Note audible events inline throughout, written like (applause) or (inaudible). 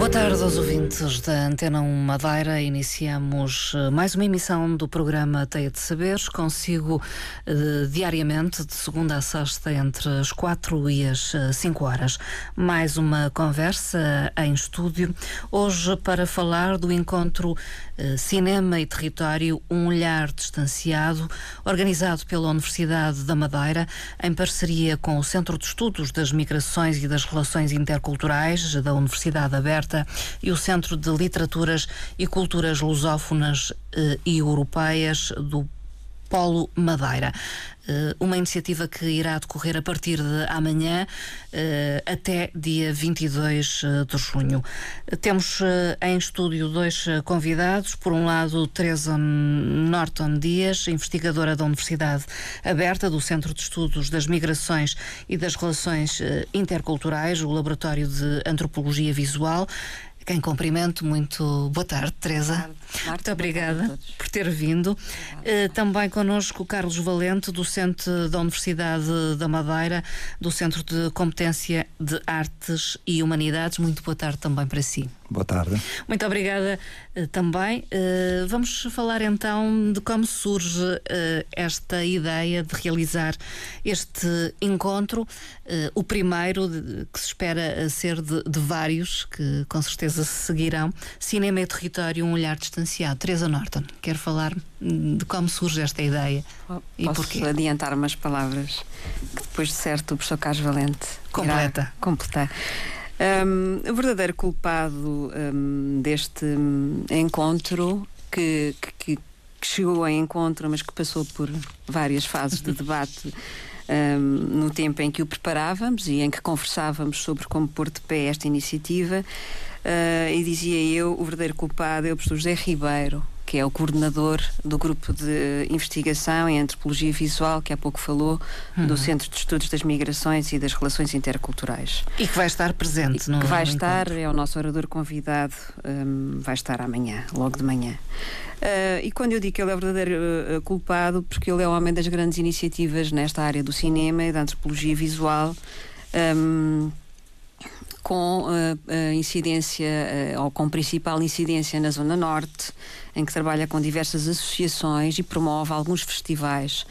Boa tarde aos ouvintes da Antena 1 Madeira. Iniciamos eh, mais uma emissão do programa Teia de Saberes. Consigo eh, diariamente, de segunda a sexta, entre as 4 e as 5 horas. Mais uma conversa em estúdio. Hoje, para falar do encontro eh, Cinema e Território, um olhar distanciado, organizado pela Universidade da Madeira, em parceria com o Centro de Estudos das Migrações e das Relações Interculturais da Universidade Aberta e o Centro de Literaturas e Culturas Lusófonas eh, e Europeias do Polo Madeira. Uh, uma iniciativa que irá decorrer a partir de amanhã uh, até dia 22 de junho. Temos em estúdio dois convidados. Por um lado, Teresa Norton Dias, investigadora da Universidade Aberta, do Centro de Estudos das Migrações e das Relações Interculturais, o Laboratório de Antropologia Visual. Quem cumprimento, muito boa tarde, Teresa. Boa tarde. muito obrigada por ter vindo. Uh, também connosco Carlos Valente, docente da Universidade da Madeira, do Centro de Competência de Artes e Humanidades. Muito boa tarde também para si. Boa tarde. Muito obrigada uh, também. Uh, vamos falar então de como surge uh, esta ideia de realizar este encontro, o primeiro de, que se espera ser de, de, vários, que com certeza se seguirão. Cinema e Território, um olhar distanciado. Teresa Norton, quer falar de como surge esta ideia oh, e posso porquê? adiantar umas palavras que depois de certo o professor Carlos Valente completa. completar. Um, o verdadeiro culpado um, deste um, encontro, que, que, que, chegou a encontro, mas que passou por várias fases de debate. (laughs) no tempo em que o preparávamos e em que conversávamos sobre como pôr de pé esta iniciativa, uh, e dizia eu: o verdadeiro culpado é o professor José Ribeiro, que é o coordenador do grupo de investigação em antropologia visual, que há pouco falou, uhum. do Centro de Estudos das Migrações e das Relações Interculturais. E que vai estar presente, não é? Que vai estar, encontro. é o nosso orador convidado, um, vai estar amanhã, logo de manhã. Uh, e quando eu digo que ele é o verdadeiro uh, culpado, porque ele é o homem das grandes iniciativas nesta área do cinema e da antropologia visual. Um, com uh, incidência, uh, ou com principal incidência na Zona Norte, em que trabalha com diversas associações e promove alguns festivais.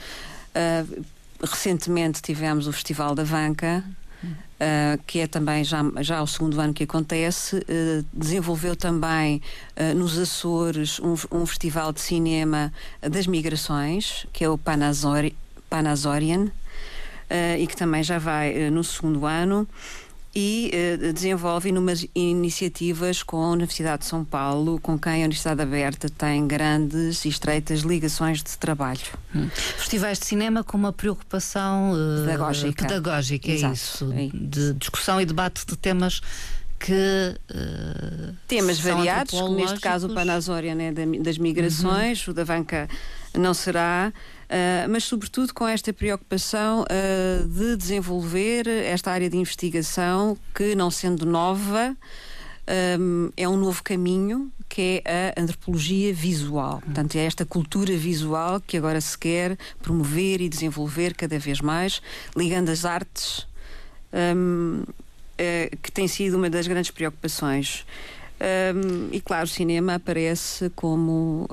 Uh, recentemente tivemos o Festival da Vanca. Uh, que é também já, já o segundo ano que acontece, uh, desenvolveu também uh, nos Açores um, um, festival de cinema das migrações, que é o Panazori, Panazorian, e que também já vai no segundo ano e uh, desenvolve inúmeras iniciativas com a Universidade de São Paulo, com quem a Universidade Aberta tem grandes e estreitas ligações de trabalho. Hum. Festivais de cinema com uma preocupação uh, pedagógica, pedagógica é isso, é. de discussão e debate de temas que uh, temas variados, neste caso o Panazória né, das migrações, uhum. o da Vanca não será, uh, mas sobretudo com esta preocupação uh, de desenvolver esta área de investigação que, não sendo nova, um, é um novo caminho que é a antropologia visual. Portanto, é esta cultura visual que agora se quer promover e desenvolver cada vez mais, ligando as artes. Um, que tem sido uma das grandes preocupações. Um, e claro, o cinema aparece como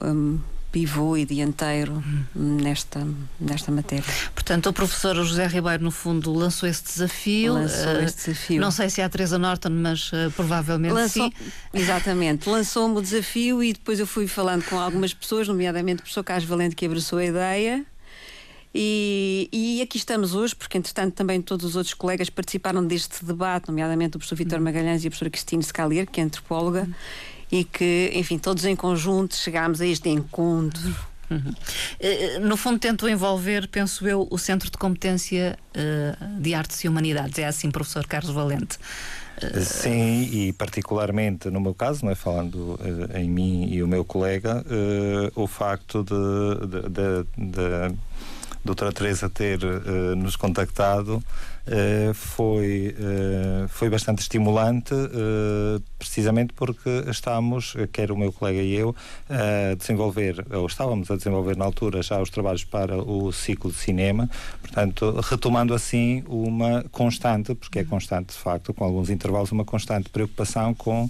pivô e dianteiro nesta, nesta matéria. Portanto, o professor José Ribeiro, no fundo, lançou esse desafio. Lançou uh, esse desafio. Não sei se é a Teresa Norton, mas uh, provavelmente lançou, sim. (laughs) Exatamente. Lançou-me o desafio e depois eu fui falando com algumas pessoas, nomeadamente o professor Carlos Valente, que abraçou a ideia. E, e, aqui estamos hoje, porque entretanto também todos os outros colegas participaram deste debate, nomeadamente o professor Vitor uhum. Magalhães e a professora Cristina Scalier, que é antropóloga, uhum. E que, enfim, todos em conjunto chegámos a este encontro. Uhum. Eh, no fundo, tento envolver, penso eu, o Centro de Competência uh, de Artes e Humanidades. É assim, professor Carlos Valente. Uh, Sim, e particularmente no meu caso, não é? falando uh, em mim e o meu colega, o facto de, de, de, de doutora Teresa ter uh, nos contactado uh, foi, uh, foi bastante estimulante, precisamente porque estamos, quer o meu colega e eu, a desenvolver, ou estávamos a desenvolver na altura já os trabalhos para o ciclo de cinema, portanto, retomando assim uma constante, porque é constante de facto, com alguns intervalos, uma constante preocupação com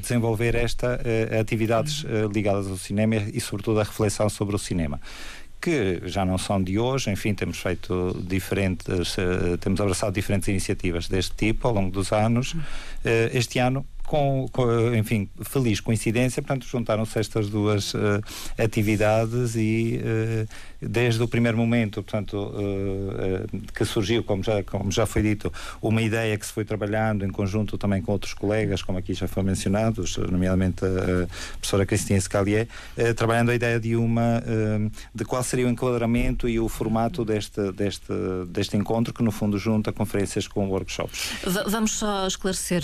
desenvolver esta atividades ligadas ao cinema e, sobretudo, a reflexão sobre o cinema que já não são de hoje, enfim, temos feito diferentes, uh, temos abraçado diferentes iniciativas deste tipo ao longo dos anos. Uh, este ano com, com, enfim, feliz coincidência, portanto, juntaram-se estas duas uh, atividades e uh, desde o primeiro momento, portanto, uh, que surgiu, como já, como já foi dito, uma ideia que se foi trabalhando em conjunto também com outros colegas, como aqui já foi mencionado, nomeadamente a, professora Cristina Scalier, trabalhando a ideia de uma, de qual seria o enquadramento e o formato deste, deste, deste encontro, que no fundo junta conferências com workshops. V vamos só esclarecer,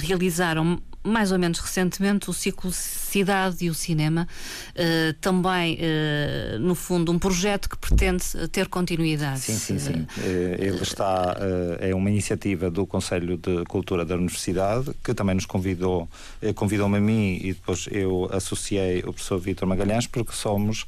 realizar där de mais ou menos recentemente o ciclo Cidade e o Cinema, uh, também, uh, no fundo, um projeto que pretende ter continuidade. Sim, sim, sim. Uh, ele está, é uma iniciativa do Conselho de Cultura da Universidade, que também nos convidou, convidou-me a mim e depois eu associei o professor Vítor Magalhães, porque somos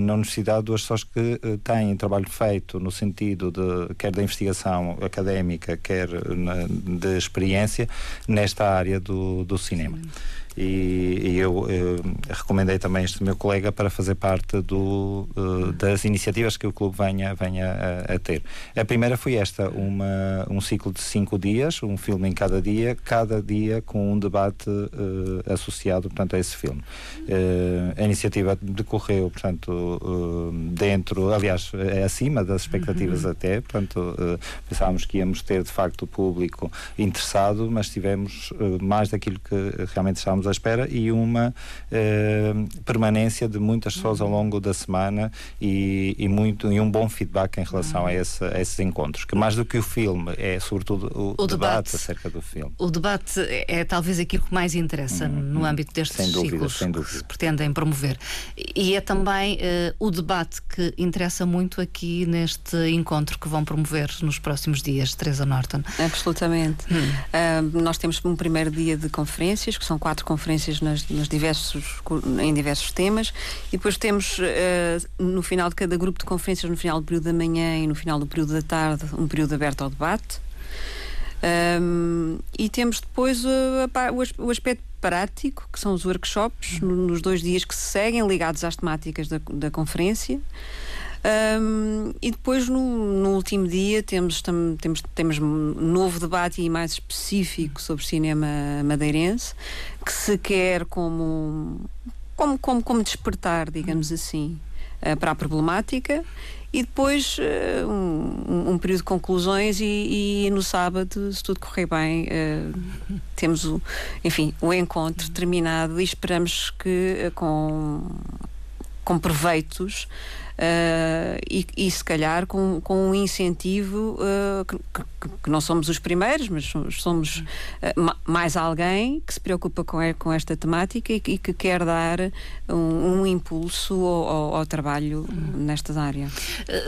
na Universidade duas pessoas que têm trabalho feito no sentido de, quer da investigação académica, quer na, de experiência, nesta área do, do cinema. Sim e, e eu, eh, recomendei também este meu colega para fazer parte do, uh, das iniciativas que o clube venha, venha a, a, ter. A primeira foi esta, uma, um ciclo de cinco dias, um filme em cada dia, cada dia com um debate uh, associado portanto, a esse filme. A iniciativa decorreu, portanto, dentro, aliás, é acima das expectativas uhum. até, portanto, pensávamos que íamos ter de facto o público interessado, mas tivemos mais daquilo que realmente estávamos à espera e uma eh, permanência de muitas pessoas ao longo da semana e, e, muito, e um bom feedback em relação a, esse, a, esses encontros. Que mais do que o filme, é sobretudo o, o debate, debate, acerca do filme. O debate é, é talvez aquilo que mais interessa hum, no âmbito destes sem dúvida, ciclos sem dúvida. que se pretendem promover. E é também uh, o debate que interessa muito aqui neste encontro que vão promover nos próximos dias, Teresa Norton. Absolutamente. Hum. Uh, nós temos um primeiro dia de conferências, que são quatro conferências conferências nas, diversos, em diversos temas e depois temos uh, no final de cada grupo de conferências, no final do período da manhã e no final do período da tarde, um período aberto ao debate. Um, e temos depois uh, o, aspecto prático, que são os workshops, nos dois dias que se seguem, ligados às temáticas da, da conferência. Um, e depois, no, no, último dia, temos, tam, temos, temos um novo debate e mais específico sobre cinema madeirense, que se quer como, como, como, como despertar, digamos assim, uh, para a problemática. E depois uh, um, um, período de conclusões e, e, no sábado, se tudo correr bem, uh, temos o, enfim, o encontro terminado e esperamos que com, com proveitos Uh, e, e, se calhar com, com um incentivo uh, que, que, que, não somos os primeiros, mas somos uh, mais alguém que se preocupa com, com esta temática e, e que quer dar um, um impulso ao, ao, ao trabalho nesta área.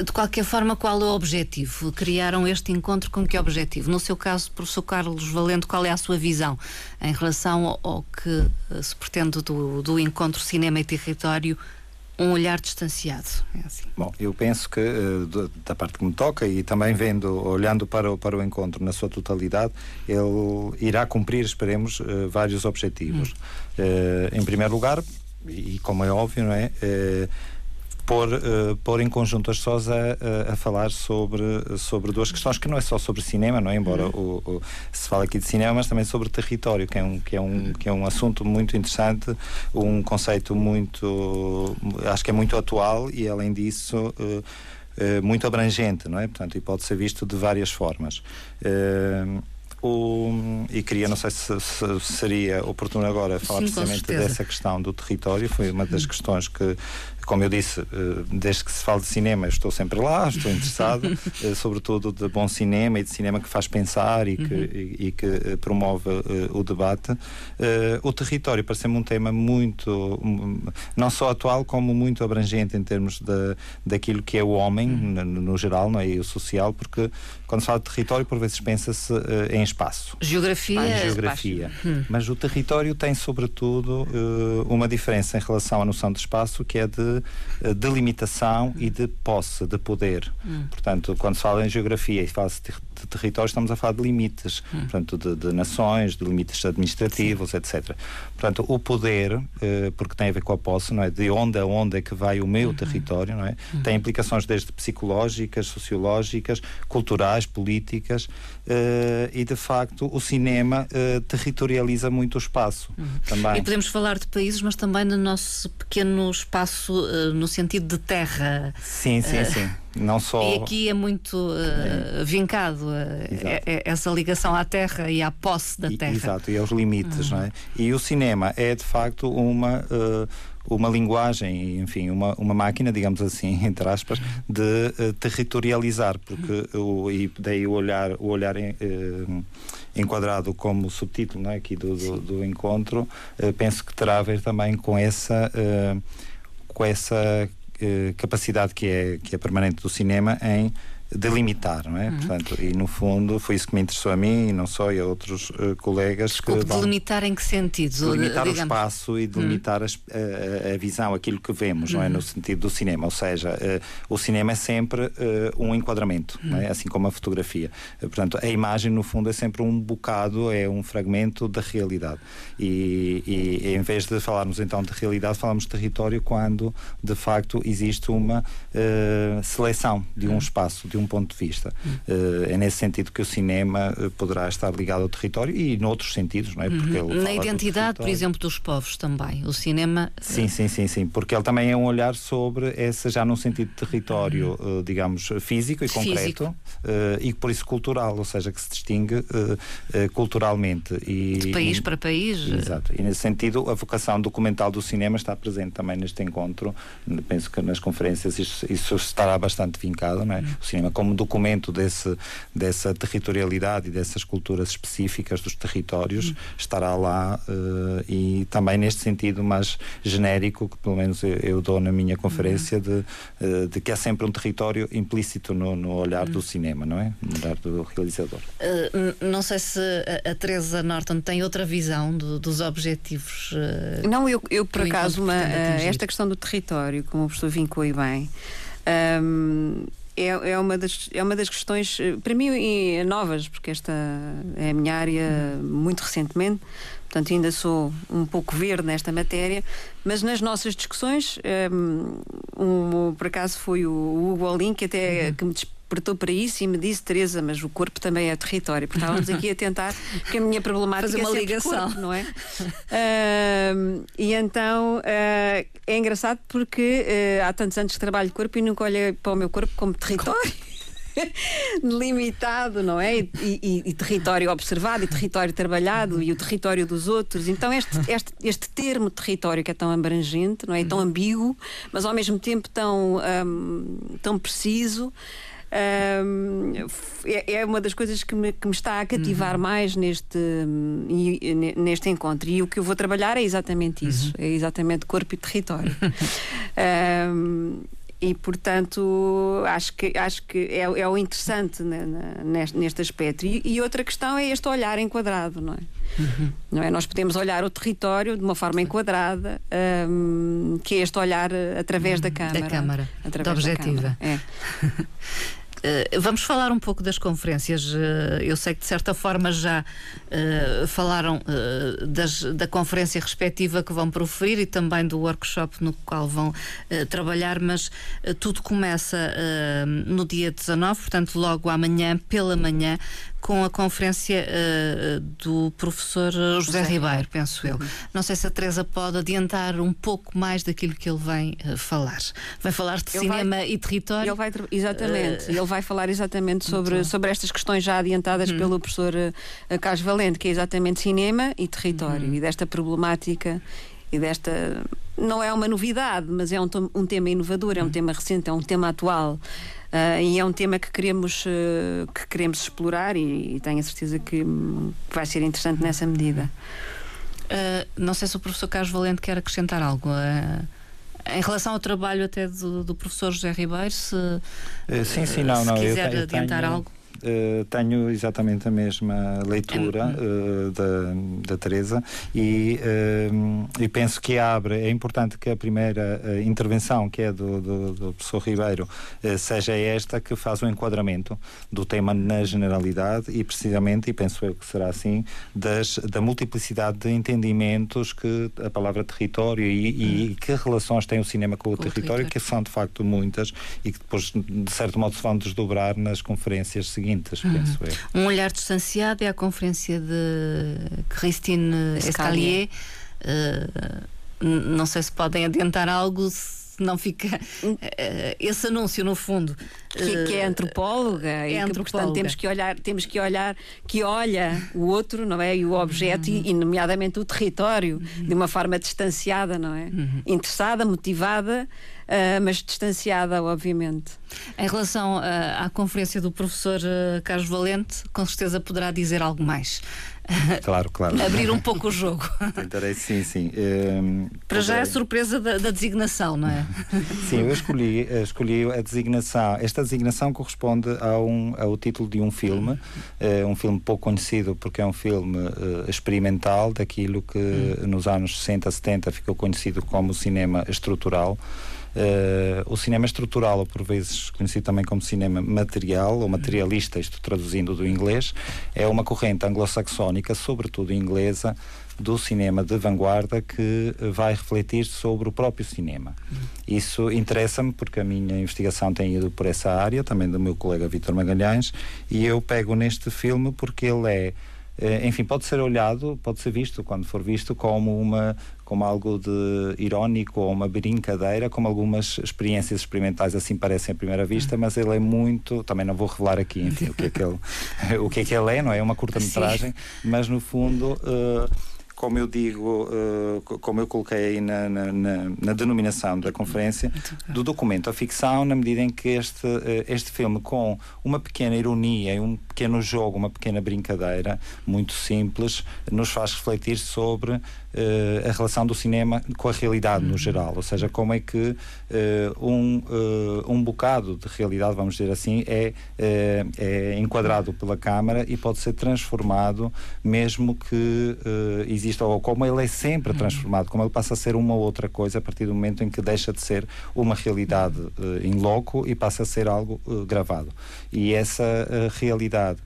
De qualquer forma, qual é o objetivo? Criaram este encontro com que objetivo? No seu caso, professor Carlos Valente, qual é a sua visão em relação ao, ao que se pretende do, do encontro Cinema e Território? Um olhar distanciado. É assim. Bom, eu penso que uh, da parte que me toca e também vendo, olhando para o, para o encontro na sua totalidade, ele irá cumprir, esperemos, uh, vários objetivos. Hum. Uh, em primeiro lugar, e como é óbvio, não é? Pôr, uh, pôr em conjunto as pessoas a, a, falar sobre, sobre duas questões que não é só sobre cinema, não é? Embora uhum. o, o, se fala aqui de cinema, mas também sobre território, que é um, que é um, que é um assunto muito interessante, um conceito muito, acho que é muito atual e além disso uh, uh, muito abrangente, não é? Portanto, e pode ser visto de várias formas. O, e queria, não sei se, se seria oportuno agora falar Sim, precisamente dessa questão do território, foi uma das questões que como eu disse, desde que se fala de cinema, estou sempre lá, estou interessado, (laughs) sobretudo de bom cinema e de cinema que faz pensar e que, uhum. e, e, que promove o debate. o território parece-me um tema muito, não só atual, como muito abrangente em termos de, daquilo que é o homem, uhum. no, no, geral, não é? e o social, porque quando se fala de território, por vezes pensa-se em espaço. Geografia. Geografia. Hum. Mas o território tem, sobretudo, uma diferença em relação à noção de espaço, que é de delimitação e de posse, de poder. Hum. Portanto, quando se fala em geografia e fala-se de, de território, estamos a falar de limites, hum. portanto, de, de, nações, de limites administrativos, Sim. etc. Portanto, o poder, eh, porque tem a ver com a posse, não é? De onde a onde é que vai o meu uhum. território, não é? Uhum. Tem implicações desde psicológicas, sociológicas, culturais, políticas, eh, e de facto o cinema eh, territorializa muito o espaço uhum. também. E podemos falar de países, mas também no nosso pequeno espaço no sentido de terra. Sim, sim, sim. Não só... E aqui é muito uh, vincado uh, essa ligação à terra e à posse da terra. Exato, e aos limites, uhum. não é? E o cinema é de facto uma. Uh, uma linguagem, enfim, uma, uma máquina, digamos assim, (laughs) entre aspas, de uh, territorializar, porque o, e daí o olhar, o olhar uh, enquadrado como subtítulo não é, aqui do, do, do encontro, uh, penso que terá a ver também com essa, com essa capacidade que é, que é permanente do cinema em delimitar, não é? Uhum. Portanto, e no fundo foi isso que me interessou a mim e não só e a outros uh, colegas. Desculpe, que delimitar em que sentido? Delimitar Digamos. o espaço e delimitar uhum. a, a, visão, aquilo que vemos, uhum. não é? No uhum. sentido do cinema, ou seja, uh, o cinema é sempre uh, um enquadramento, não é? Uhum. assim como a fotografia. portanto, a imagem no fundo é sempre um bocado, é um fragmento da realidade. E, e, em vez de falarmos então de realidade, falamos de território quando de facto existe uma seleção de um uhum. espaço, de um ponto de vista. Uh, é nesse sentido que o cinema uh, poderá estar ligado ao território e noutros sentidos, não é? Porque uhum. Na identidade, por exemplo, dos povos também. O cinema. Sim, uh... sim, sim, sim. Porque ele também é um olhar sobre essa, já num sentido de território, uhum. digamos, físico e físico. concreto e por isso cultural, ou seja, que se distingue culturalmente. E, de país para país. Exato. E nesse sentido, a vocação documental do cinema está presente também neste encontro. Penso que nas conferências isso, isso estará bastante vincado, não é? Uhum. O cinema como documento desse, dessa territorialidade e dessas culturas específicas dos territórios, estará lá uh, e também neste sentido mais genérico, que pelo menos eu, eu dou na minha conferência, de, uh, de que há sempre um território implícito no, no olhar do cinema, não é? No olhar do realizador. Uh, não sei se a, a Teresa Norton tem outra visão do, dos objetivos. não, eu, eu por acaso, uma, esta questão do território, como o professor vincou e bem. Um, é, é, uma das, é uma das questões, eh, para mim, novas, porque esta é a minha área muito recentemente, portanto ainda sou um pouco verde nesta matéria, mas nas nossas discussões, um, um, por acaso foi o, o Hugo Olin que até uhum. que me despertou para isso e me disse, Teresa, mas o corpo também é território. Porque estávamos aqui a tentar, que a minha problemática Fazer uma é ligação, corpo, não é? uh, e então uh, é engraçado porque uh, há tantos anos que trabalho corpo e nunca olhei para o meu corpo como território. (laughs) limitado, não é? E, e, e, território observado, e território trabalhado, e o território dos outros. Então, este, este, este termo território que é tão abrangente, não é? Tão ambíguo, mas ao mesmo tempo tão, um, tão preciso. Um, é, é, uma das coisas que me, que me está a cativar uhum. mais neste, neste encontro. E o que eu vou trabalhar é exatamente isso: uhum. é exatamente corpo e território. (laughs) um, e portanto acho que acho que é, é o interessante neste, neste aspecto. E, e, outra questão é este olhar enquadrado não é? Uhum. não é? Nós podemos olhar o território de uma forma enquadrada um, que é este olhar através da câmara da câmara. através da objetiva. da é. (laughs) Uh, vamos falar um pouco das conferências. Uh, eu sei que de certa forma já uh, falaram das, da conferência respectiva que vão proferir e também do workshop no qual vão trabalhar, mas tudo começa no dia 19, portanto, logo amanhã, pela manhã, com a conferência uh, do professor José, José Ribeiro, penso eu. Uhum. Não sei se a Teresa pode adiantar um pouco mais daquilo que ele vem uh, falar. Vai falar de ele cinema vai, e território? Ele vai, exatamente. Uh, ele vai falar exatamente sobre, sobre estas questões já adiantadas uhum. pelo professor uh, Valente, que é exatamente cinema e território, uhum. e desta problemática e desta não é uma novidade, mas é um, um tema inovador, é um tema recente, é um tema atual. Uh, e é um tema que queremos, uh, que queremos explorar e, e tenho a certeza que, que, vai ser interessante nessa medida. Uh, não sei se o professor Carlos Valente quer acrescentar algo. Em relação ao trabalho até do, do professor José Ribeiro, se, sim, sim, não, se não, quiser eu, adiantar tenho... algo. Uh, tenho exatamente a mesma leitura uh, da, da Teresa e, uh, e penso que abre, é importante que a primeira intervenção, que é do, do, do professor Ribeiro, seja esta que faz o enquadramento do tema na generalidade e precisamente, e penso eu que será assim, das, da multiplicidade de entendimentos que a palavra território e, e, e que relações tem o cinema com o, com território, o território, que são de facto muitas e que depois, de certo modo, se vão desdobrar nas conferências seguintes seguintes, uhum. penso eu. Um olhar distanciado é a conferência de Christine Escalier. Uh, não sei se podem adiantar algo, se não fica uh, esse anúncio no fundo. Que, que é antropóloga é e que, antropóloga. portanto temos que olhar, temos que olhar que olha o outro, não é? E o objeto uhum. e, nomeadamente o território uhum. de uma forma distanciada, não é? Uhum. Interessada, motivada uh, mas distanciada, obviamente. Em relação uh, à conferência do professor uh, Carlos Valente, com certeza poderá dizer algo mais. (laughs) Claro, claro. Abrir um pouco o jogo. (laughs) Tentarei, sim, sim. Um, Para já é a surpresa da, da, designação, não é? (laughs) Sim, eu escolhi, escolhi a designação. Esta designação corresponde a um, ao título de um filme, é um filme pouco conhecido porque é um filme uh, experimental daquilo que hum. nos anos 60, 70 ficou conhecido como cinema estrutural. Uh, o cinema estrutural, ou por vezes conhecido também como cinema material ou materialista, isto traduzindo do inglês, é uma corrente anglo-saxónica, sobretudo inglesa, do cinema de vanguarda que vai refletir sobre o próprio cinema. Isso interessa-me porque a minha investigação tem ido por essa área, também do meu colega Vítor Magalhães, e eu pego neste filme porque ele é enfim, pode ser olhado, pode ser visto, quando for visto, como uma como algo de irónico ou uma brincadeira, como algumas experiências experimentais assim parecem à primeira vista, mas ele é muito, também não vou revelar aqui, enfim, o que é que ele, (laughs) o que é que ele é, não é? É uma curta-metragem, mas no fundo uh, como eu digo, uh, como eu coloquei aí na, na, na, na, denominação da conferência, do documento à ficção, na medida em que este, uh, este filme, com uma pequena ironia um pequeno jogo, uma pequena brincadeira, muito simples, nos faz refletir sobre a relação do cinema com a realidade no geral. Ou seja, como é que um, um bocado de realidade, vamos dizer assim, é, é enquadrado pela câmara e pode ser transformado, mesmo que exista ou como ele é sempre uhum. transformado, como ele passa a ser uma outra coisa a partir do momento em que deixa de ser uma realidade in loco e passa a ser algo gravado. E essa realidade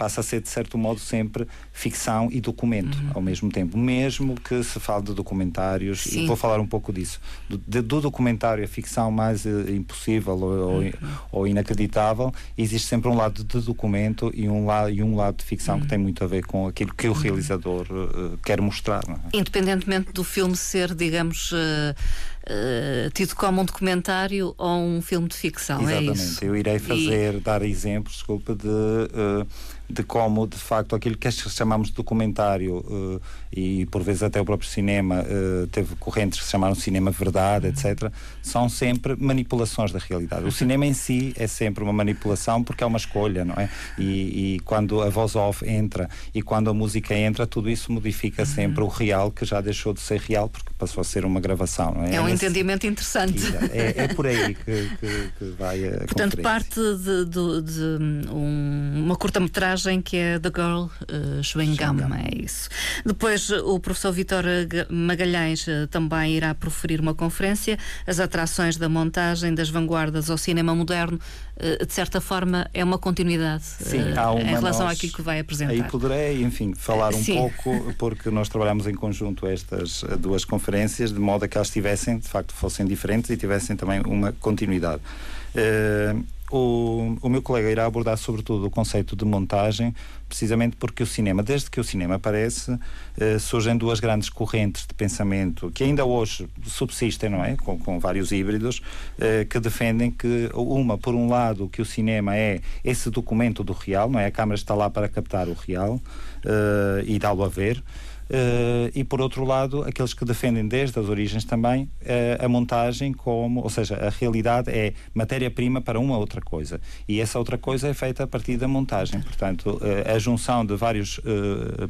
passa a ser, de certo modo, sempre ficção e documento uhum. ao mesmo tempo. Mesmo que se fale de documentários, Sim. e vou falar um pouco disso, do, de, do documentário, a ficção mais uh, impossível ou, uhum. ou, inacreditável, existe sempre um lado de documento e um, la, e um lado de ficção uhum. que tem muito a ver com aquilo que o uhum. realizador uh, quer mostrar. É? Independentemente do filme ser, digamos. Uh, Uh, tido como um documentário ou um filme de ficção. É Exatamente. É eu irei fazer, e... dar exemplos, desculpa, de. Uh, de como, de facto, aquilo que chamamos de documentário uh, e, por vezes, até o próprio cinema uh, teve correntes que se chamaram cinema verdade, uhum. etc., são sempre manipulações da realidade. O cinema em si é sempre uma manipulação porque é uma escolha, não é? E, e quando a voz off entra e quando a música entra, tudo isso modifica uhum. sempre o real, que já deixou de ser real porque passou a ser uma gravação, não é? É um. Entendimento interessante. É, é, por aí que, que, que vai a Portanto, parte de, de, de um, uma curta-metragem que é The Girl uh, Chewing Gum, é isso. Depois o professor Vitor Magalhães uh, também irá proferir uma conferência, as atrações da montagem das vanguardas ao cinema moderno, de certa forma é uma continuidade Sim, há uma em relação nós, àquilo que vai apresentar. Aí poderei, enfim, falar um Sim. pouco, porque nós trabalhamos em conjunto estas duas conferências, de modo a que elas tivessem, de facto, fossem diferentes e tivessem também uma continuidade. Uh, o, o meu colega irá abordar sobretudo o conceito de montagem, precisamente porque o cinema, desde que o cinema aparece, eh, surgem duas grandes correntes de pensamento que ainda hoje subsistem, não é? Com, com vários híbridos, eh, que defendem que, uma, por um lado, que o cinema é esse documento do real, não é? A câmara está lá para captar o real eh, e dá-lo a ver. Uh, e por outro lado, aqueles que defendem desde as origens também uh, a montagem como, ou seja, a realidade é matéria-prima para uma outra coisa. E essa outra coisa é feita a partir da montagem. Portanto, uh, a junção de vários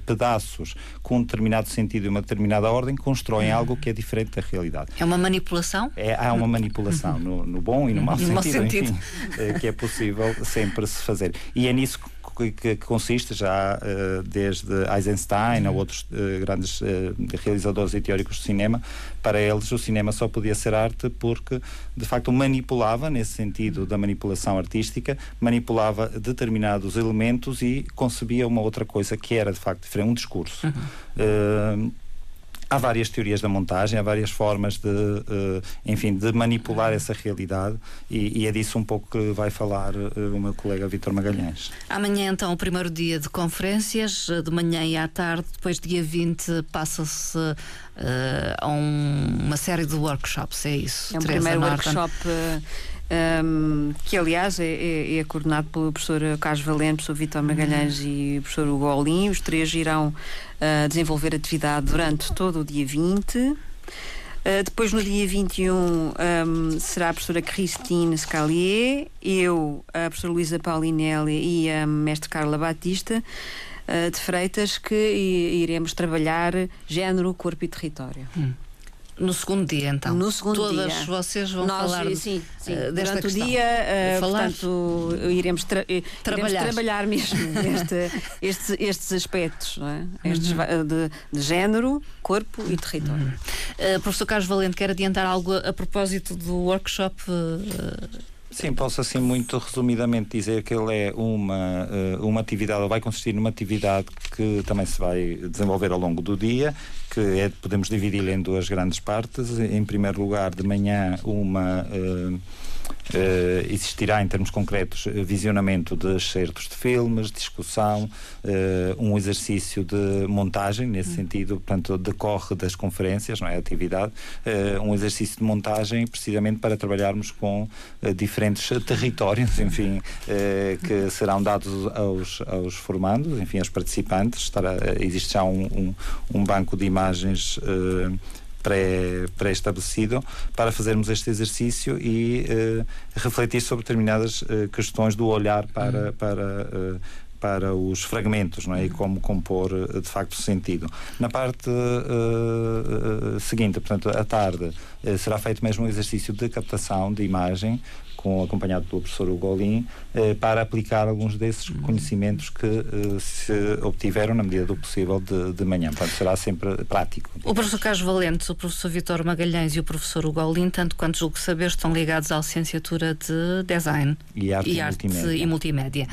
pedaços com um determinado sentido e uma determinada ordem constroem algo que é diferente da realidade. É uma manipulação? É, há uma manipulação (laughs) no, no bom e no mau no sentido, sentido. Enfim, que é possível sempre se fazer. E é nisso que, que consiste já uh, desde Eisenstein a outros uh, grandes uh, realizadores e teóricos de cinema, para eles o cinema só podia ser arte porque de facto manipulava, nesse sentido da manipulação artística, manipulava determinados elementos e concebia uma outra coisa que era de facto diferente, um discurso. Uhum. Há várias teorias da montagem, há várias formas de, uh, enfim, de manipular essa realidade e, e, é disso um pouco que vai falar uh, o meu colega Vitor Magalhães. Amanhã, então, o primeiro dia de conferências, de manhã e à tarde, depois dia 20 passa-se uh, a um, uma série de workshops, é isso? É o primeiro Norton. workshop um, que aliás é, é, é, coordenado pelo professor Carlos Valente, professor Vitor Magalhães e professor Hugo Olim. Os três irão uh, desenvolver atividade durante todo o dia 20. Uh, ah, depois, no dia 21, um, será a professora Christine Scalier, eu, a professora Luísa Paulinelli e a mestre Carla Batista uh, de Freitas, que iremos trabalhar género, corpo e território. Hum. No segundo dia, então. No segundo Todas dia. vocês vão Nós, falar sim, sim. Uh, desta Durante questão. o dia, uh, falar... portanto, iremos, tra eh, trabalhar. iremos trabalhar mesmo (laughs) este, estes, estes aspectos, não é? Estes uhum. de, de, género, corpo e território. Uhum. Uh, professor Carlos Valente, quer adiantar algo a, a propósito do workshop? Sim, posso assim muito resumidamente dizer que ele é uma, uma atividade, ou vai consistir numa atividade que também se vai desenvolver ao longo do dia, que é, podemos dividi-lo em duas grandes partes. Em primeiro lugar, de manhã, uma. Uh, Uh, existirá, em termos concretos, visionamento de excertos de filmes, discussão, uh, um exercício de montagem, nesse hum. sentido, portanto, decorre das conferências, não é? A atividade, uh, um exercício de montagem precisamente para trabalharmos com diferentes territórios, (laughs) enfim, que serão dados aos, aos formandos, enfim, aos participantes. Estará, existe já um, um, um banco de imagens pré-estabelecido pré para fazermos este exercício e uh, refletir sobre determinadas uh, questões do olhar para, uhum. para uh, para os fragmentos não é? e como compor de facto sentido. Na parte uh, uh, seguinte, portanto, à tarde, uh, será feito mesmo um exercício de captação de imagem com, acompanhado pelo professor eh, para aplicar alguns desses uhum. conhecimentos que eh, se obtiveram na medida do possível de, de manhã. Portanto, será sempre prático. O professor Carlos Valentes, o professor Vitor Magalhães e o professor Hugo tanto quanto julgo saber, estão ligados à licenciatura de Design e Arte e, e, arte multimédia. e multimédia.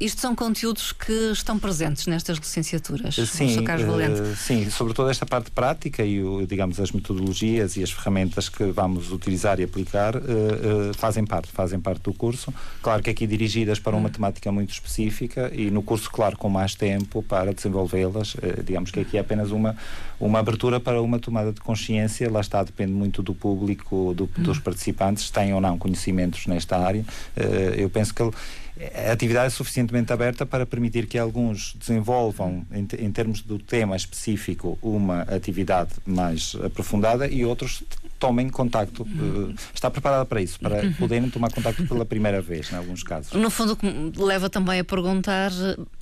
Isto são conteúdos que estão presentes nestas licenciaturas, sim, Carlos Valente? Uh, sim, sobretudo esta parte prática e, o, digamos, as metodologias e as ferramentas que vamos utilizar e aplicar uh, fazem parte, fazem parte do curso. Claro que aqui dirigidas para uma hum. temática muito específica e no curso, claro, com mais tempo para desenvolvê-las. Eh, digamos que aqui é apenas uma, uma abertura para uma tomada de consciência. Lá está, depende muito do público, do, dos hum. participantes, se têm ou não conhecimentos nesta área. Eh, eu penso que a atividade é suficientemente aberta para permitir que alguns desenvolvam, em, em, termos do tema específico, uma atividade mais aprofundada e outros tomem contacto. Uh, está preparada para isso, para uhum. poderem tomar contacto pela primeira vez, em alguns casos. No fundo, leva também a perguntar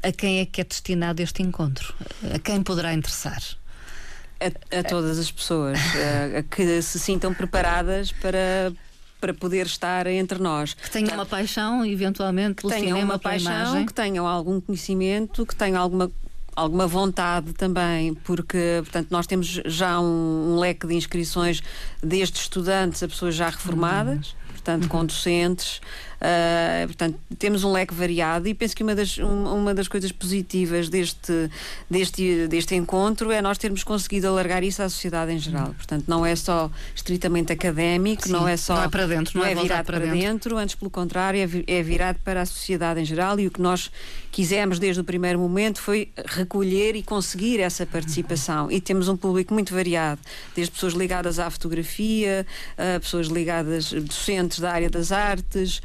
a quem é que é destinado este encontro, a quem poderá interessar. A, a todas as pessoas a, a que se sintam preparadas para para poder estar entre nós. Que tenham uma paixão, eventualmente, pelo tenham cinema, uma paixão, que tenham algum conhecimento, que tenham alguma alguma vontade também, porque portanto nós temos já um, um leque de inscrições desde estudantes a pessoas já reformadas, uhum. portanto uhum. com docentes, Uh, portanto, temos um leque variado e penso que uma das, uma das coisas positivas deste, deste, deste encontro é nós termos conseguido alargar isso à sociedade em geral. Portanto, não é só estritamente académico, Sim, não é só. Não é para dentro, não, é, é virado para, dentro. dentro. antes pelo contrário, é, é virado para a sociedade em geral e o que nós quisemos desde o primeiro momento foi recolher e conseguir essa participação. E temos um público muito variado, desde pessoas ligadas à fotografia, a pessoas ligadas, docentes da área das artes,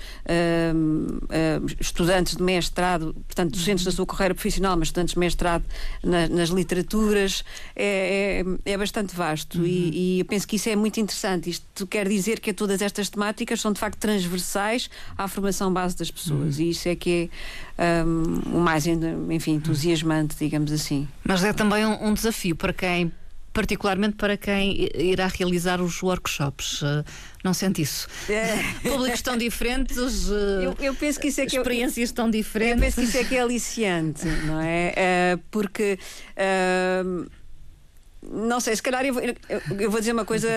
estudantes de mestrado, portanto, docentes da sua carreira profissional, mas estudantes de mestrado na, nas literaturas, é, é, é bastante vasto uhum. e, e, eu penso que isso é muito interessante. Isto quer dizer que todas estas temáticas são de facto transversais à formação base das pessoas uhum. e isso é que é um, o mais, enfim, entusiasmante, digamos assim. Mas é também um, um desafio para quem particularmente para quem irá realizar os workshops. Eh, não sente isso? É. (laughs) Públicos tão diferentes, eh, eu, eu, penso que isso é que experiências eu, tão diferentes. Eu penso que isso é que é aliciante, não é? Uh, porque. Não sei, se calhar eu vou, eu vou dizer uma coisa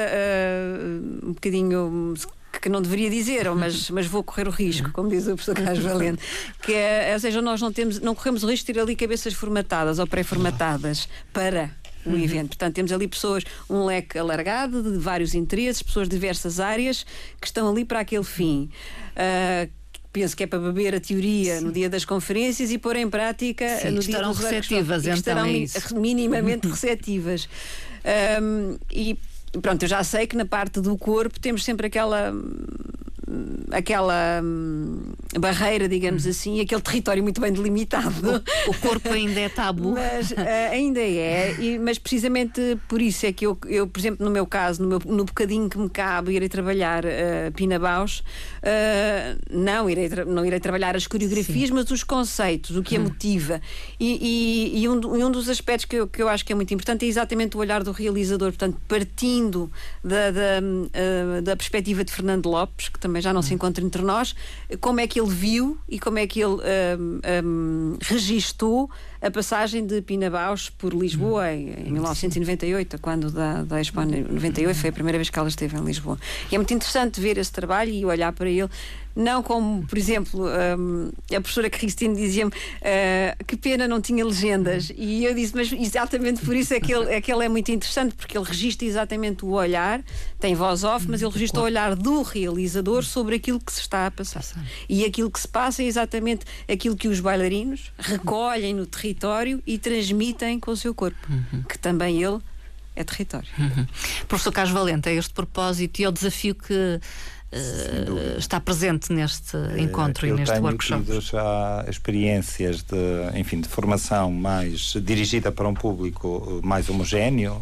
um bocadinho que não deveria dizer, mas, mas vou correr o risco, como diz o professor Carlos Valente, que é, ou seja, nós não temos, não corremos o risco de ter ali cabeças formatadas ou pré-formatadas para o uhum. evento. Portanto, temos ali pessoas, um leque alargado de vários interesses, pessoas de diversas áreas que estão ali para aquele fim. Uh, penso que é para beber a teoria Sim. no dia das conferências e pôr em prática Sim, no dia estarão dos receptivas, então estarão é minimamente receptivas. Um, e pronto, eu já sei que na parte do corpo temos sempre aquela aquela hum, barreira, digamos uhum. assim, aquele território muito bem delimitado. O, o corpo ainda é tabu. mas uh, ainda é, e, mas precisamente por isso é que eu, eu, por exemplo, no meu caso, no, meu, no bocadinho que me cabe irei trabalhar uh, Pina Baus, uh, não, irei não irei trabalhar as coreografias, Sim. mas os conceitos, o que a uhum. motiva. E, e, e, um, e, um, dos aspectos que eu, que eu acho que é muito importante é exatamente o olhar do realizador, portanto, partindo da, da, uh, da perspectiva de Fernando Lopes, que também já não se encontra entre nós, como é que ele viu e como é que ele um, um, registou a passagem de Pina Bausch por Lisboa em, em 1998, quando da, da Expo 98 foi a primeira vez que ela esteve em Lisboa. E é muito interessante ver esse trabalho e olhar para ele não como, por exemplo, um, a professora Cristine dizia-me uh, que pena não tinha legendas. E eu disse, mas exatamente por isso é que, ele, é que ele é muito interessante, porque ele registra exatamente o olhar, tem voz off, mas ele registra o olhar do realizador sobre aquilo que se está a passar. E aquilo que se passa é exatamente aquilo que os bailarinos recolhem no território e transmitem com o seu corpo, uhum. que também ele é território. Uhum. Professor Carlos Valente, é este propósito e é o desafio que está presente neste eh, encontro e neste workshop? Tido já experiências de, enfim, de formação mais dirigida para um público eh, mais homogéneo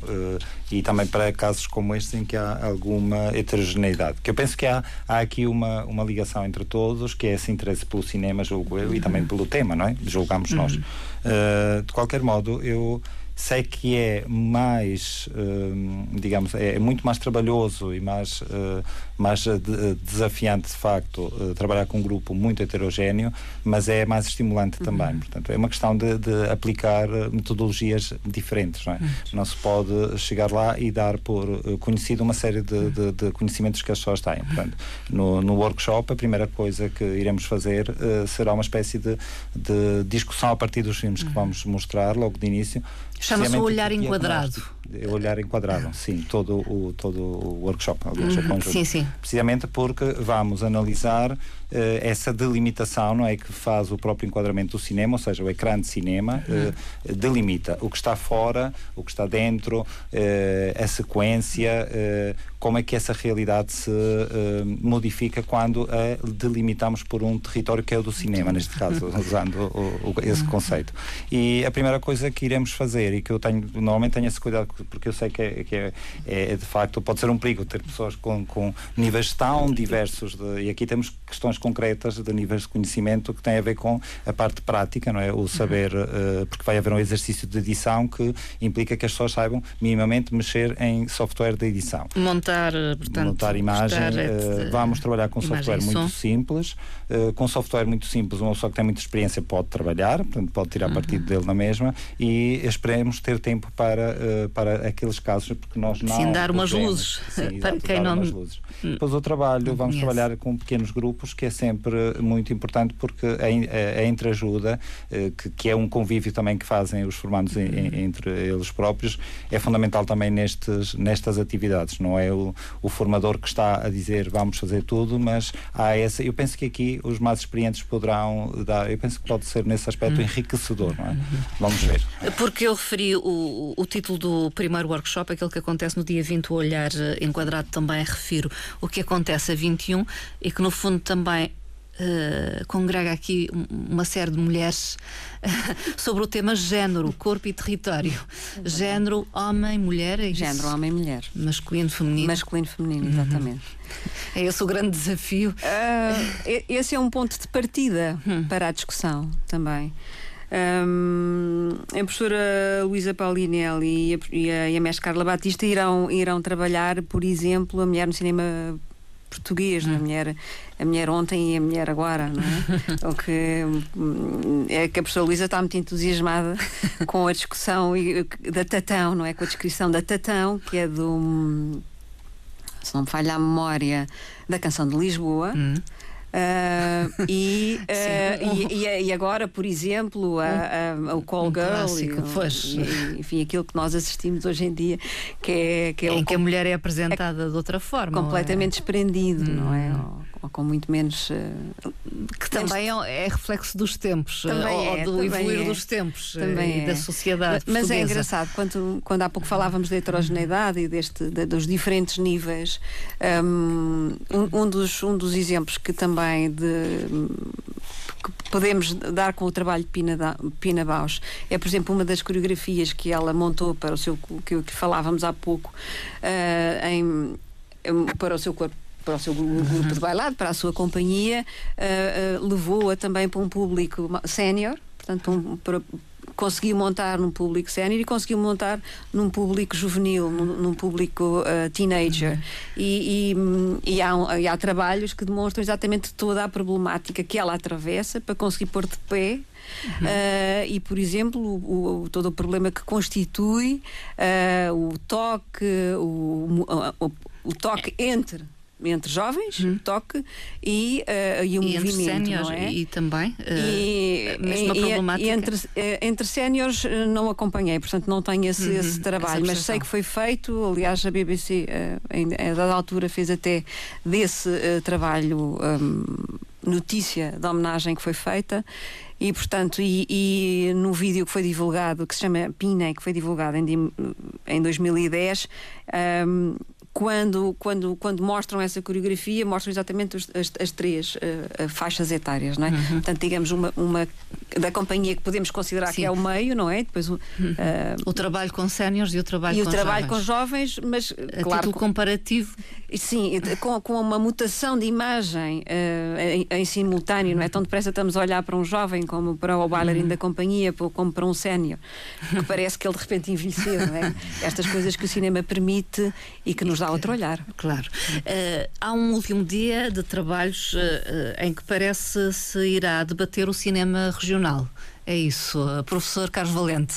e também para casos como este em que há alguma heterogeneidade. Que eu penso que há, há aqui uma, uma ligação entre todos, que é esse interesse pelo cinema, julgo eu, e também uhum. pelo tema, não é? Julgamos uhum. nós. Uh, de qualquer modo, eu sei que é mais, hum, digamos, é muito mais trabalhoso e mais, uh, mais uh, desafiante, de facto, trabalhar com um grupo muito heterogéneo, mas é mais estimulante uhum. também. Portanto, é uma questão de, de aplicar metodologias diferentes. Não, é? uhum. não se pode chegar lá e dar por conhecido uma série de, de, de conhecimentos que as pessoas têm. Portanto, no, no, workshop, a primeira coisa que iremos fazer será uma espécie de, discussão a partir dos filmes que uhum. vamos mostrar logo de início Chama-se o olhar enquadrado. É olhar enquadrado, sim, todo o, todo o workshop, aliás, uhum, Sim, sim. Precisamente porque vamos analisar essa delimitação, não é? Que faz o próprio enquadramento do cinema, ou seja, o ecrã de cinema, uh, delimita o que está fora, o que está dentro, uh, a sequência, como é que essa realidade se modifica quando a delimitamos por um território que é o do cinema, neste caso, usando o, o, esse conceito. E a primeira coisa que iremos fazer, e que eu tenho, normalmente tenho esse cuidado porque eu sei que, é, que é, é, de facto pode ser um perigo ter pessoas com, com níveis tão diversos de, e aqui temos questões concretas de níveis de conhecimento que têm a ver com a parte prática, não é? O saber, uh, porque vai haver um exercício de edição que implica que as pessoas saibam minimamente mexer em software de edição. Montar, eh, portanto, montar imagem. Uh, vamos trabalhar com software muito simples. Uh, com software muito simples, uma pessoa que tem muita experiência pode trabalhar, portanto, pode tirar uhum. partido dele na mesma e esperemos ter tempo para, para aqueles casos, porque nós não. Sim, dar umas luzes Sim, (laughs) para quem não. Luzes. Depois o trabalho, não vamos conhece. trabalhar com pequenos grupos, que é sempre muito importante, porque a, a entreajuda, eh, que, que é um convívio também que fazem os formandos entre eles próprios, é fundamental também nestes, nestas atividades. Não é o, o formador que está a dizer vamos fazer tudo, mas há essa. Eu penso que aqui os mais experientes poderão dar. Eu penso que pode ser nesse aspecto uhum. enriquecedor, não é? Uhum. Vamos ver. Porque eu referi o, o título do primeiro workshop, aquele que acontece no dia 20, o olhar enquadrado, também refiro o que acontece a 21 e que no fundo também uh, congrega aqui uma série de mulheres (laughs) sobre o tema género, corpo e território. género, homem, mulher. É género, homem, mulher. Masculino, feminino. Masculino, feminino, exatamente. É esse o grande desafio. Uh, esse é um ponto de partida hum. para a discussão também. Um, a professora Luísa Paulinelli e a, e a, e a mestre Carla Batista irão, irão trabalhar, por exemplo, a mulher no cinema português, hum. a, mulher, a mulher ontem e a mulher agora, não é? (laughs) o que hum, é que a professora Luísa está muito entusiasmada (laughs) com a discussão da Tatão, não é? Com a descrição da Tatão, que é do se não me falha a memória, da canção de Lisboa. Hum. Uh, e, (laughs) uh, e, e, agora, por exemplo, a, a, o Call um Girl, clássico, e, e, enfim, aquilo que nós assistimos hoje em dia, que é, que é em que a mulher é apresentada é de outra forma, completamente é? desprendido, hum. não é? Ou, com muito menos. Uh, que também menos... é reflexo dos tempos, também ou, é, do evoluir é. dos tempos também e da sociedade. Mas, é engraçado, quando, quando há pouco falávamos da heterogeneidade e deste, de, dos diferentes níveis, um, um, dos, um dos exemplos que também de que podemos dar com o trabalho de Pina, da, Pina Baus é, por exemplo, uma das coreografias que ela montou para o seu que, que falávamos há pouco uh, em, para o seu corpo para o seu grupo de bailado, para a sua companhia, uh, uh, levou-a também para um público sénior, portanto, um, para, conseguiu montar num público sénior e conseguiu montar num público juvenil, num, num público uh, teenager. Uhum. E, e, e, há, e, há, trabalhos que demonstram exatamente toda a problemática que ela atravessa para conseguir pôr de pé. Uhum. Uh, e, por exemplo, o, o, todo o problema que constitui uh, o toque, o, o, o toque entre entre jovens, hum. toque e, uh, e o e movimento. Entre não é? e também uh, e, a mesma e, problemática. E entre, eh, entre séniores não acompanhei, portanto não tenho esse, uhum, esse trabalho, mas sei que foi feito. Aliás, a BBC, uh, a dada altura, fez até desse uh, trabalho um, notícia da homenagem que foi feita. E, portanto, e, e, no vídeo que foi divulgado, que se chama Pina, que foi divulgado em, em 2010, um, quando, quando, quando mostram essa coreografia, mostram exatamente os, as, as, três uh, faixas etárias, não é? Uhum. Portanto, digamos, uma, uma da companhia que podemos considerar Sim. que é o meio, não é? Depois o, uh, o trabalho com séniores e o trabalho e com o trabalho jovens. com jovens, mas a claro, comparativo. Sim, com, com uma mutação de imagem uh, em, em, simultâneo, não é? Tão depressa estamos a olhar para um jovem como para o bailarino uhum. da companhia, como para um sénior, que parece que ele de repente envelheceu, não é? (laughs) Estas coisas que o cinema permite e que nos dá outro olhar. Claro. Uh, há um último dia de trabalhos uh, em que parece se irá debater o cinema regional. É isso, professor Carlos Valente.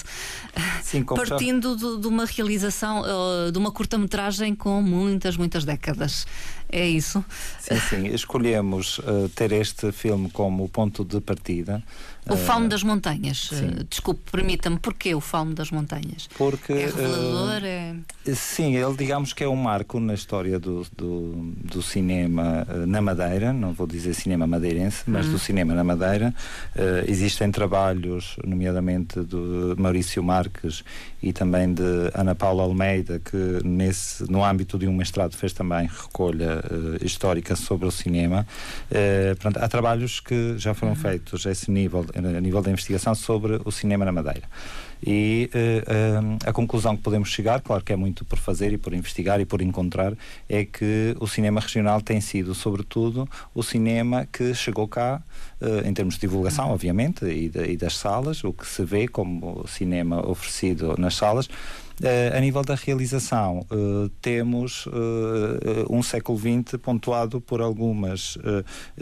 Sim, Partindo de, de, uma realização, de uma curta-metragem com muitas, muitas décadas. É isso? Sim, sim. Escolhemos uh, ter este filme como ponto de partida. O Fauno das Montanhas. Uh, desculpe, permita-me, porquê o Fauno das Montanhas? Porque. É revelador? é... Sim, ele digamos que é um marco na história do, do, do cinema na Madeira, não vou dizer cinema madeirense, mas hum. do cinema na Madeira. Uh, existem trabalhos, nomeadamente do Maurício Marques e também de Ana Paula Almeida, que nesse, no âmbito de um mestrado fez também recolha uh, histórica sobre o cinema. Uh, pronto, há trabalhos que já foram uhum. feitos a esse nível, a nível da investigação sobre o cinema na Madeira. E uh, a conclusão que podemos chegar, claro que é muito por fazer e por investigar e por encontrar, é que o cinema regional tem sido, sobretudo, o cinema que chegou cá, em termos de divulgação, obviamente, e, de, e das salas, o que se vê como cinema oferecido nas salas Uh, a nível da realização, uh, temos um século XX pontuado por algumas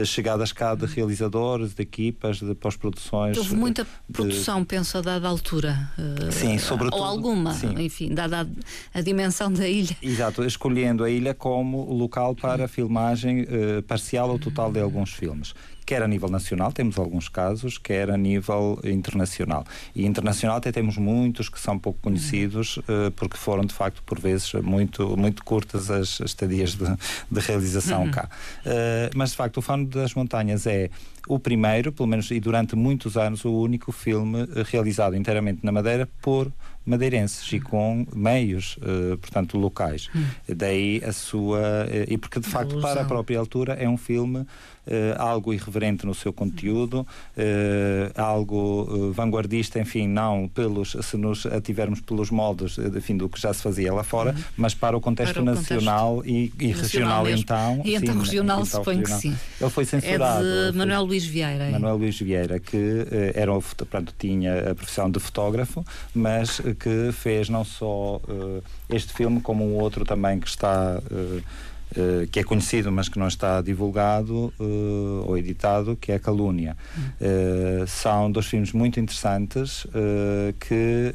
chegadas cá de realizadores, de equipas, de pós-produções. Houve muita produção, de... penso, a dada altura. sim, sobretudo. Ou alguma, sim. enfim, dada a, a, dimensão da ilha. Exato, escolhendo a ilha como local para filmagem parcial ou total de alguns filmes quer a nível nacional, temos alguns casos, quer a nível internacional. E internacional até temos muitos que são pouco conhecidos, uh, porque foram, de facto, por vezes, muito, muito curtas as estadias de, de realização uhum. cá. Uh, mas, de facto, o Fano das Montanhas é o primeiro, pelo menos e durante muitos anos, o único filme realizado inteiramente na Madeira por madeirenses e com meios, uh, portanto, locais. Hum. Daí a sua. Uh, e porque, de facto, para a própria altura é um filme algo irreverente no seu conteúdo, uh, algo uh, vanguardista, enfim, não pelos, se nos ativermos pelos moldes enfim, do que já se fazia lá fora, uhum. mas para o contexto para o nacional contexto e, e regional então. E então sim, regional então, suponho que sim. Ele foi censurado. É de Manuel Luís Vieira. É? Manuel Luís Vieira, que era, portanto, tinha a profissão de fotógrafo, mas que fez não só este filme como um outro também que está Uh, que é conhecido, mas que não está divulgado uh, ou editado, que é a Calúnia. Uh, são dois filmes muito interessantes que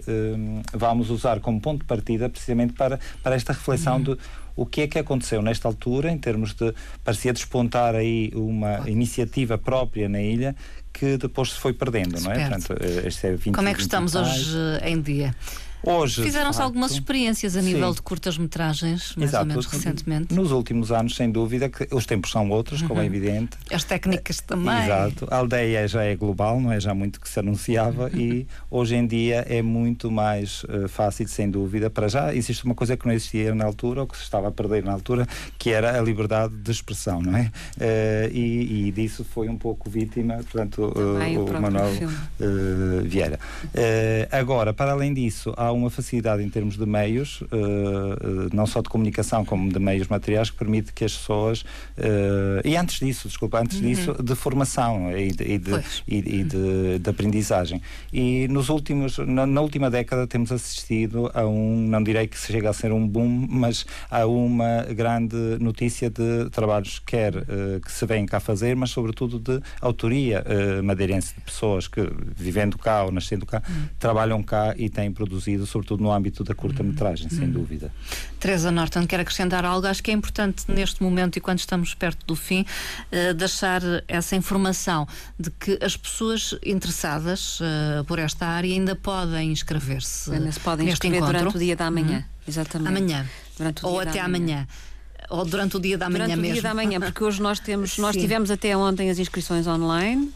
vamos usar como ponto de partida precisamente para, para esta reflexão uhum. de o que é que aconteceu nesta altura, em termos de. parecia despontar aí uma iniciativa própria na ilha que depois se foi perdendo, não é? Portanto, este é 20, Como é que estamos hoje em dia? Hoje, Fizeram-se algumas experiências a nível Sim. de curtas-metragens, mais Exato. ou menos recentemente. Nos últimos anos, sem dúvida, que os tempos são outros, uhum. como é uhum. evidente. As técnicas também. Exato. A aldeia já é global, não é já muito que se anunciava e hoje em dia é muito mais uh, fácil, sem dúvida. Para já existe uma coisa que não existia na altura, ou que se estava a perder na altura, que era a liberdade de expressão, não é? Uh, e, e, disso foi um pouco vítima, portanto, uh, o, o Manuel Vieira. agora, para além disso, há uma facilidade em termos de meios, uh, não só de comunicação, como de meios materiais, que permite que as pessoas. Uh, e antes disso, desculpa, antes uhum. disso, de formação e de, e de, e, e de, de, aprendizagem. E nos últimos, na, na, última década temos assistido a um, não direi que chega a ser um boom, mas a uma grande notícia de trabalhos, quer que se vêm cá fazer, mas sobretudo de autoria madeirense, de pessoas que, vivendo cá ou nascendo cá, uhum. trabalham cá e têm produzido sobretudo no âmbito da curta-metragem, sem hum. dúvida. Teresa Norton, quer acrescentar algo? Acho que é importante neste momento e quando estamos perto do fim, uh, deixar essa informação de que as pessoas interessadas uh, por esta área ainda podem inscrever-se. Ainda se podem inscrever encontro. durante o dia da manhã. Uhum. Exatamente. Amanhã. Ou até amanhã. Ou durante o dia da manhã durante mesmo. Durante o dia da manhã, porque hoje nós temos, nós (laughs) tivemos até ontem as inscrições online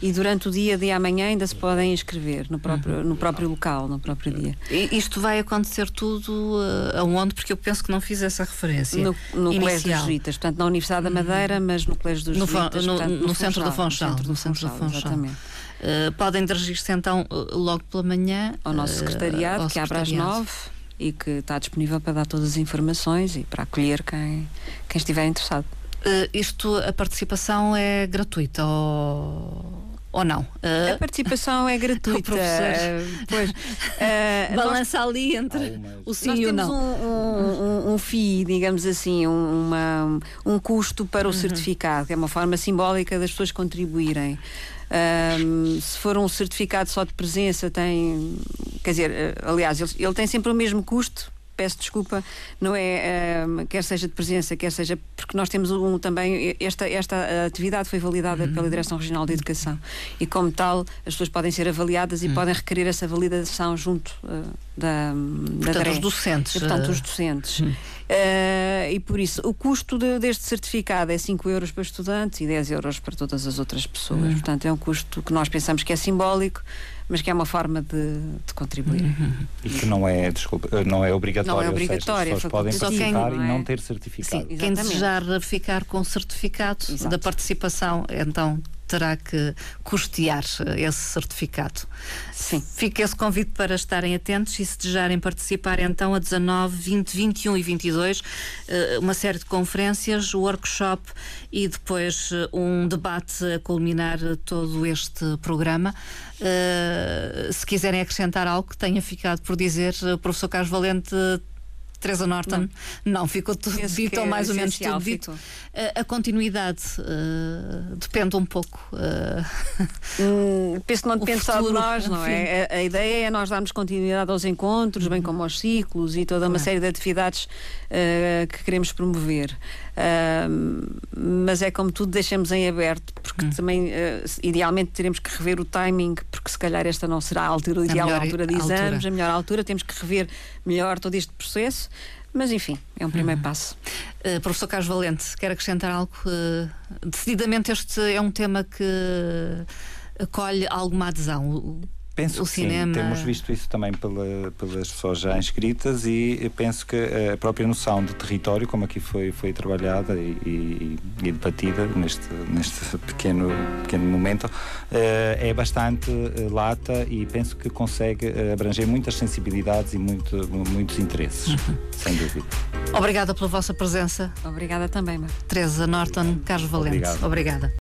e durante o dia de amanhã ainda se podem inscrever no próprio, no próprio local, no próprio dia. Isto vai acontecer tudo uh, aonde? Porque eu penso que não fiz essa referência. No, no Colégio dos Jesuítas, portanto, na Universidade da Madeira, mas no Colégio dos Jesuítas. No, no, no, centro do Funchal. No centro do exatamente. Uh, podem dirigir-se então uh, logo pela manhã ao nosso secretariado, uh, que abre às nove e que está disponível para dar todas as informações e para acolher quem, quem estiver interessado. Uh, isto, a participação é gratuita ou, ou não? Uh, a participação é (laughs) gratuita. Uh, pois, uh, Balança nós, ali entre o sim e o não. Um, um, um FII, digamos assim, um, uma, um custo para o uhum. certificado, que é uma forma simbólica das pessoas contribuírem. Um, se for um certificado só de presença, tem. Quer dizer, aliás, ele, ele tem sempre o mesmo custo peço desculpa, não é, um, quer seja de presença, quer seja, porque nós temos um, também, esta, esta atividade foi validada uhum. pela Direção Regional de Educação e, como tal, as pessoas podem ser avaliadas e uhum. podem requerer essa validação junto uh, da, portanto, da os docentes. E, portanto, os docentes. Uhum. Uh, e por isso, o custo de, deste certificado é 5 euros para estudantes e 10 euros para todas as outras pessoas. Uhum. Portanto, é um custo que nós pensamos que é simbólico mas que é uma forma de, de contribuir. Uhum. E que não é, desculpa, não é obrigatório. Não é obrigatório. Seja, as pessoas podem participar quem, e não ter certificado. Sim, quem desejar ficar com certificado Exato. da participação, então terá que custear esse certificado. Sim. Fica esse convite para estarem atentos e se desejarem participar então a 19, 20, 21 e 22, eh, uma série de conferências, workshop e depois eh, um debate a culminar todo este programa. Eh, se quiserem acrescentar algo que tenha ficado por dizer, o professor Carlos Valente Teresa Norton, não, não ficou tudo dito, ou mais ou menos tudo dito. A, a continuidade uh, depende um pouco. Uh, hum, (laughs) penso que não depende só de nós, não é? A, a, ideia é nós darmos continuidade aos encontros, bem como aos ciclos e toda uma série de atividades uh, que queremos promover. Mas é como tudo, deixamos em aberto, porque hum. também, idealmente, teremos que rever o timing, porque se calhar esta não será a altura ideal, a, a altura de exames, altura. a melhor altura, temos que rever melhor todo este processo. Mas enfim, é um primeiro uhum. passo. Uh, professor Carlos Valente, quer acrescentar algo? Uh, decididamente este é um tema que acolhe alguma adesão. Penso o que cinema. Sim, temos visto isso também pela, pelas pessoas já inscritas e penso que a própria noção de território, como aqui foi, foi trabalhada e, e, e debatida neste, neste pequeno, pequeno momento, eh, é bastante eh, lata e penso que consegue eh, abranger muitas sensibilidades e muito, muitos interesses, uhum. sem dúvida. Obrigada pela vossa presença. Obrigada também, Mar. Teresa Norton, Carlos Valente. Obrigado. Obrigada.